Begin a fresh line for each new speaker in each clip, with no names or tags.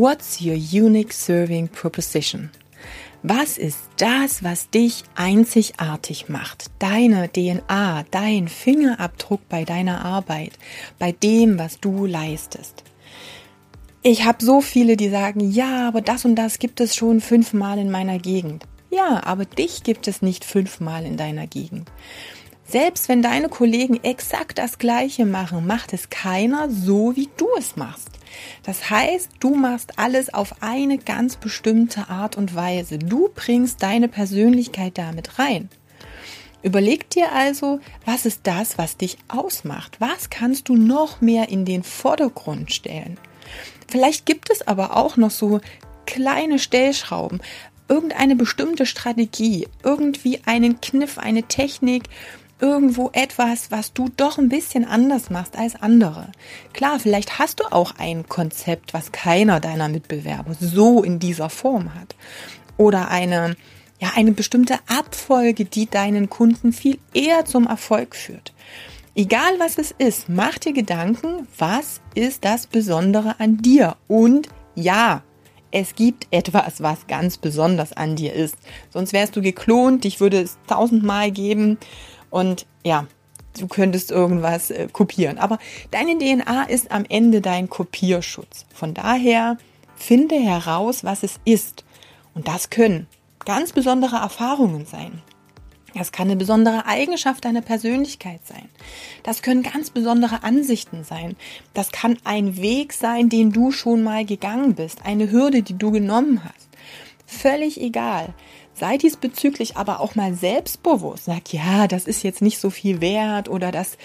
What's your unique serving proposition? Was ist das, was dich einzigartig macht? Deine DNA, dein Fingerabdruck bei deiner Arbeit, bei dem, was du leistest. Ich habe so viele, die sagen, ja, aber das und das gibt es schon fünfmal in meiner Gegend. Ja, aber dich gibt es nicht fünfmal in deiner Gegend. Selbst wenn deine Kollegen exakt das Gleiche machen, macht es keiner so, wie du es machst. Das heißt, du machst alles auf eine ganz bestimmte Art und Weise. Du bringst deine Persönlichkeit damit rein. Überleg dir also, was ist das, was dich ausmacht? Was kannst du noch mehr in den Vordergrund stellen? Vielleicht gibt es aber auch noch so kleine Stellschrauben, irgendeine bestimmte Strategie, irgendwie einen Kniff, eine Technik, irgendwo etwas, was du doch ein bisschen anders machst als andere. Klar, vielleicht hast du auch ein Konzept, was keiner deiner Mitbewerber so in dieser Form hat. Oder eine, ja, eine bestimmte Abfolge, die deinen Kunden viel eher zum Erfolg führt. Egal was es ist, mach dir Gedanken, was ist das Besondere an dir? Und ja, es gibt etwas, was ganz besonders an dir ist. Sonst wärst du geklont, dich würde es tausendmal geben und ja, du könntest irgendwas äh, kopieren. Aber deine DNA ist am Ende dein Kopierschutz. Von daher finde heraus, was es ist. Und das können ganz besondere Erfahrungen sein. Das kann eine besondere Eigenschaft deiner Persönlichkeit sein. Das können ganz besondere Ansichten sein. Das kann ein Weg sein, den du schon mal gegangen bist, eine Hürde, die du genommen hast. Völlig egal. Sei diesbezüglich aber auch mal selbstbewusst. Sag, ja, das ist jetzt nicht so viel wert oder das,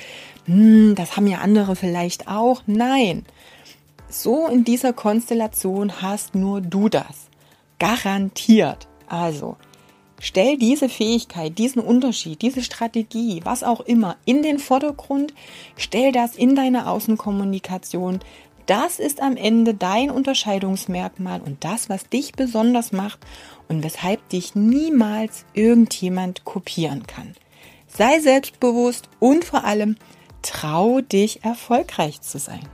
hm, das haben ja andere vielleicht auch. Nein. So in dieser Konstellation hast nur du das. Garantiert. Also, stell diese Fähigkeit, diesen Unterschied, diese Strategie, was auch immer, in den Vordergrund. Stell das in deine Außenkommunikation. Das ist am Ende dein Unterscheidungsmerkmal und das, was dich besonders macht und weshalb dich niemals irgendjemand kopieren kann. Sei selbstbewusst und vor allem trau dich erfolgreich zu sein.